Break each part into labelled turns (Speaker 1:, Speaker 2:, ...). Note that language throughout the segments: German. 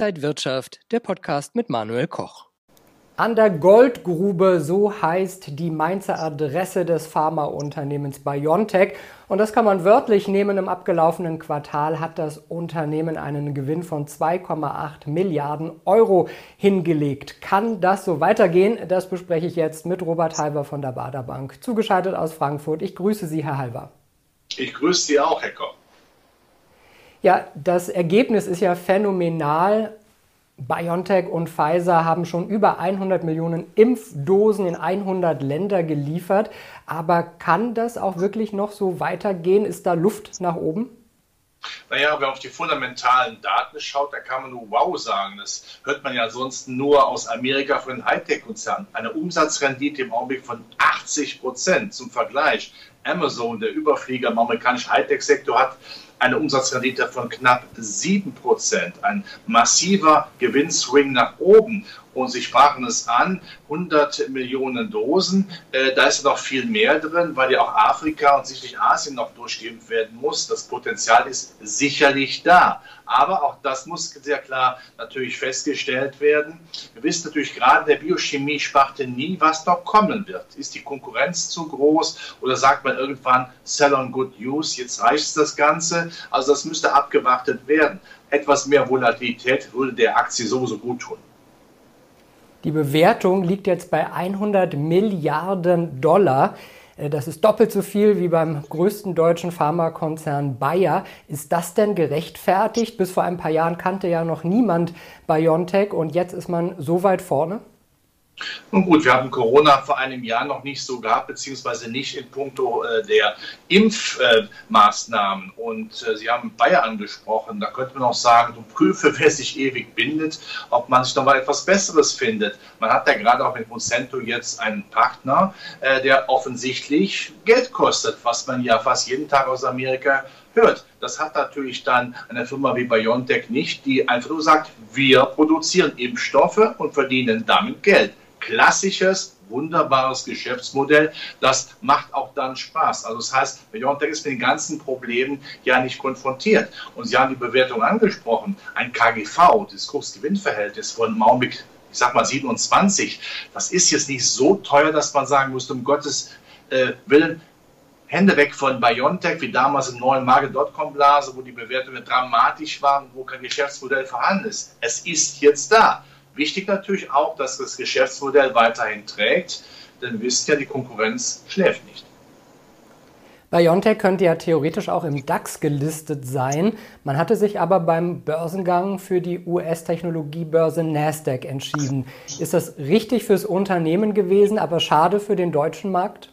Speaker 1: Inside Wirtschaft, der Podcast mit Manuel Koch.
Speaker 2: An der Goldgrube, so heißt die Mainzer Adresse des Pharmaunternehmens BioNTech. Und das kann man wörtlich nehmen. Im abgelaufenen Quartal hat das Unternehmen einen Gewinn von 2,8 Milliarden Euro hingelegt. Kann das so weitergehen? Das bespreche ich jetzt mit Robert Halver von der Baderbank, zugeschaltet aus Frankfurt. Ich grüße Sie, Herr Halver.
Speaker 3: Ich grüße Sie auch, Herr Koch.
Speaker 2: Ja, das Ergebnis ist ja phänomenal. BioNTech und Pfizer haben schon über 100 Millionen Impfdosen in 100 Länder geliefert. Aber kann das auch wirklich noch so weitergehen? Ist da Luft nach oben?
Speaker 3: Naja, man auf die fundamentalen Daten schaut, da kann man nur wow sagen. Das hört man ja ansonsten nur aus Amerika von den Hightech-Konzernen. Eine Umsatzrendite im Augenblick von 80 Prozent. Zum Vergleich, Amazon, der Überflieger im amerikanischen Hightech-Sektor, hat eine Umsatzrendite von knapp 7 Prozent. Ein massiver Gewinnswing nach oben. Und Sie sprachen es an, 100 Millionen Dosen. Äh, da ist noch viel mehr drin, weil ja auch Afrika und sicherlich Asien noch durchgeimpft werden muss. Das Potenzial ist sicherlich da. Aber auch das muss sehr klar natürlich festgestellt werden. Wir wissen natürlich gerade der Biochemie-Sparte nie, was noch kommen wird. Ist die Konkurrenz zu groß oder sagt man irgendwann Sell on Good News, jetzt reicht das Ganze? Also das müsste abgewartet werden. Etwas mehr Volatilität würde der Aktie sowieso gut tun.
Speaker 2: Die Bewertung liegt jetzt bei 100 Milliarden Dollar. Äh, das ist doppelt so viel wie beim größten deutschen Pharmakonzern Bayer. Ist das denn gerechtfertigt? Bis vor ein paar Jahren kannte ja noch niemand BioNTech und jetzt ist man so weit vorne?
Speaker 3: Nun gut, wir haben Corona vor einem Jahr noch nicht so gehabt, beziehungsweise nicht in puncto äh, der Impfmaßnahmen. Äh, und äh, Sie haben Bayer angesprochen. Da könnte man auch sagen, du prüfe, wer sich ewig bindet, ob man sich noch mal etwas Besseres findet. Man hat ja gerade auch mit Monsanto jetzt einen Partner, äh, der offensichtlich Geld kostet, was man ja fast jeden Tag aus Amerika hört. Das hat natürlich dann eine Firma wie BioNTech nicht, die einfach nur sagt, wir produzieren Impfstoffe und verdienen damit Geld klassisches, wunderbares Geschäftsmodell. Das macht auch dann Spaß. Also das heißt, BioNTech ist mit den ganzen Problemen ja nicht konfrontiert. Und Sie haben die Bewertung angesprochen. Ein KGV, das Kursgewinnverhältnis von Maumik, ich sag mal 27, das ist jetzt nicht so teuer, dass man sagen muss, um Gottes äh, Willen, Hände weg von BioNTech, wie damals im neuen Marke.com-Blase, wo die Bewertungen dramatisch waren, wo kein Geschäftsmodell vorhanden ist. Es ist jetzt da. Wichtig natürlich auch, dass das Geschäftsmodell weiterhin trägt, denn wissen ja, die Konkurrenz schläft nicht.
Speaker 2: BioNTech könnte ja theoretisch auch im DAX gelistet sein. Man hatte sich aber beim Börsengang für die US-Technologiebörse Nasdaq entschieden. Ist das richtig fürs Unternehmen gewesen, aber schade für den deutschen Markt?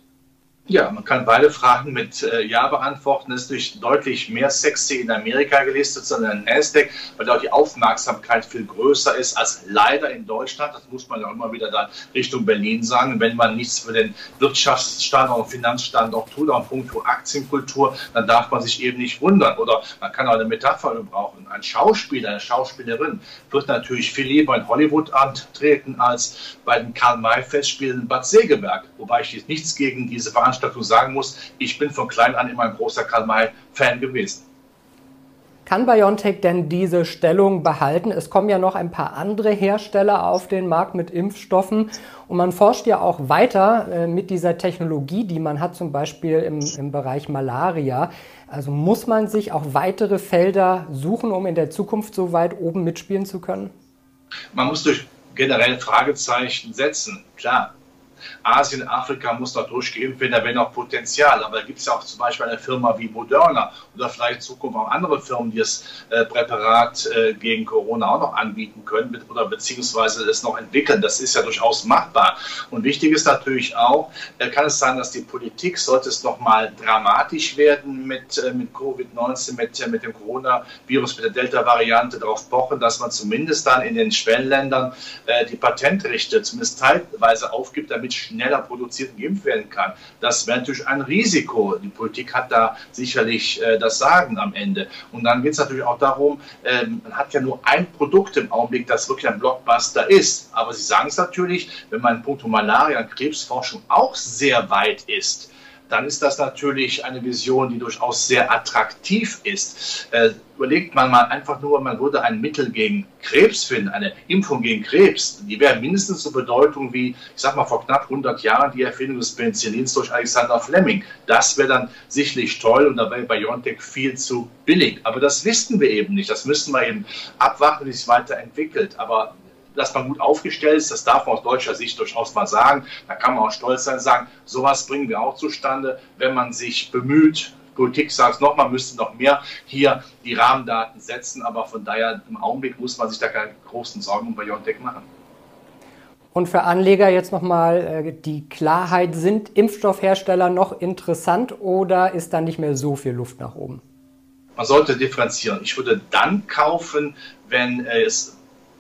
Speaker 3: Ja, man kann beide Fragen mit äh, Ja beantworten. Es ist durch deutlich mehr sexy in Amerika gelistet, sondern Nasdaq, weil da die Aufmerksamkeit viel größer ist als leider in Deutschland. Das muss man ja immer wieder dann Richtung Berlin sagen. Wenn man nichts für den Wirtschaftsstandort und Finanzstandort tut, auch punkto Aktienkultur, dann darf man sich eben nicht wundern. Oder man kann auch eine Metapher gebrauchen. Ein Schauspieler, eine Schauspielerin wird natürlich viel lieber in Hollywood antreten als bei den Karl-May-Festspielen in Bad Segeberg. Wobei ich jetzt nichts gegen diese Veranstaltung dazu sagen muss, ich bin von klein an immer ein großer Karl-May-Fan gewesen.
Speaker 2: Kann BioNTech denn diese Stellung behalten? Es kommen ja noch ein paar andere Hersteller auf den Markt mit Impfstoffen und man forscht ja auch weiter äh, mit dieser Technologie, die man hat, zum Beispiel im, im Bereich Malaria. Also muss man sich auch weitere Felder suchen, um in der Zukunft so weit oben mitspielen zu können?
Speaker 3: Man muss durch generell Fragezeichen setzen. Klar, Asien, Afrika muss noch durchgeimpft werden, da wäre noch Potenzial. Aber da gibt es ja auch zum Beispiel eine Firma wie Moderna oder vielleicht in Zukunft auch andere Firmen, die das äh, Präparat äh, gegen Corona auch noch anbieten können oder beziehungsweise es noch entwickeln. Das ist ja durchaus machbar. Und wichtig ist natürlich auch, äh, kann es sein, dass die Politik, sollte es noch mal dramatisch werden mit, äh, mit Covid-19, mit, äh, mit dem Coronavirus, mit der Delta-Variante, darauf pochen, dass man zumindest dann in den Schwellenländern äh, die Patentrechte zumindest teilweise aufgibt, damit schneller produziert und geimpft werden kann. Das wäre natürlich ein Risiko. Die Politik hat da sicherlich äh, das Sagen am Ende. Und dann geht es natürlich auch darum, äh, man hat ja nur ein Produkt im Augenblick, das wirklich ein Blockbuster ist. Aber Sie sagen es natürlich, wenn man in puncto Malaria und Krebsforschung auch sehr weit ist, dann ist das natürlich eine Vision, die durchaus sehr attraktiv ist. Äh, überlegt man mal einfach nur, man würde ein Mittel gegen Krebs finden, eine Impfung gegen Krebs, die wäre mindestens so Bedeutung wie, ich sag mal, vor knapp 100 Jahren die Erfindung des Penicillins durch Alexander Fleming. Das wäre dann sicherlich toll und da wäre BioNTech viel zu billig. Aber das wissen wir eben nicht. Das müssen wir eben abwarten, wie es weiterentwickelt. Aber dass man gut aufgestellt ist, das darf man aus deutscher Sicht durchaus mal sagen. Da kann man auch stolz sein und sagen, sowas bringen wir auch zustande, wenn man sich bemüht, Politik sagt es nochmal, müsste noch mehr hier die Rahmendaten setzen, aber von daher im Augenblick muss man sich da keine großen Sorgen um BioNTech machen.
Speaker 2: Und für Anleger jetzt nochmal äh, die Klarheit, sind Impfstoffhersteller noch interessant oder ist da nicht mehr so viel Luft nach oben?
Speaker 3: Man sollte differenzieren. Ich würde dann kaufen, wenn es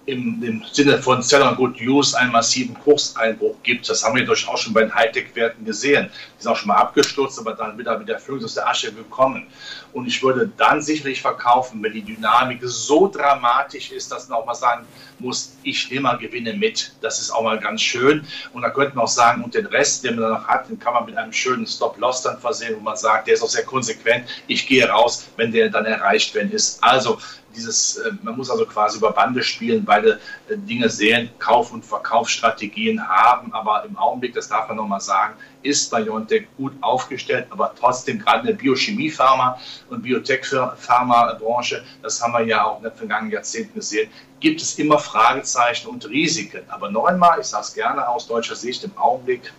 Speaker 3: im, im Sinne von Seller Good Use einen massiven Kurseinbruch gibt. Das haben wir durchaus schon bei den Hightech-Werten gesehen. Die sind auch schon mal abgestürzt, aber dann wieder mit der Führung aus der Asche gekommen. Und ich würde dann sicherlich verkaufen, wenn die Dynamik so dramatisch ist, dass man auch mal sagen muss, ich nehme mal Gewinne mit. Das ist auch mal ganz schön. Und da könnte man auch sagen, und den Rest, den man dann noch hat, den kann man mit einem schönen Stop-Loss dann versehen, wo man sagt, der ist auch sehr konsequent. Ich gehe raus, wenn der dann erreicht werden ist. Also dieses, äh, man muss also quasi über Bande spielen, beide äh, Dinge sehen, Kauf- und Verkaufsstrategien haben, aber im Augenblick, das darf man nochmal sagen, ist BioNTech gut aufgestellt, aber trotzdem gerade in der Biochemie-Pharma- und Biotech-Pharma-Branche, das haben wir ja auch in den vergangenen Jahrzehnten gesehen, gibt es immer Fragezeichen und Risiken. Aber noch einmal, ich sage es gerne aus deutscher Sicht, im Augenblick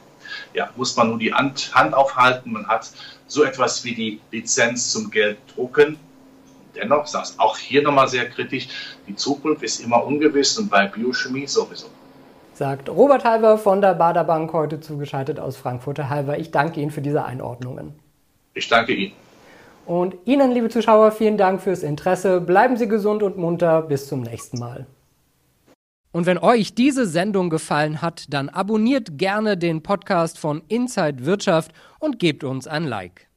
Speaker 3: ja, muss man nur die Hand, Hand aufhalten. Man hat so etwas wie die Lizenz zum Gelddrucken dennoch, es auch hier nochmal sehr kritisch, die Zukunft ist immer ungewiss und bei Biochemie sowieso.
Speaker 2: Sagt Robert Halver von der Bader Bank, heute zugeschaltet aus Frankfurter Halver. Ich danke Ihnen für diese Einordnungen.
Speaker 3: Ich danke Ihnen.
Speaker 2: Und Ihnen, liebe Zuschauer, vielen Dank fürs Interesse. Bleiben Sie gesund und munter. Bis zum nächsten Mal.
Speaker 1: Und wenn euch diese Sendung gefallen hat, dann abonniert gerne den Podcast von Inside Wirtschaft und gebt uns ein Like.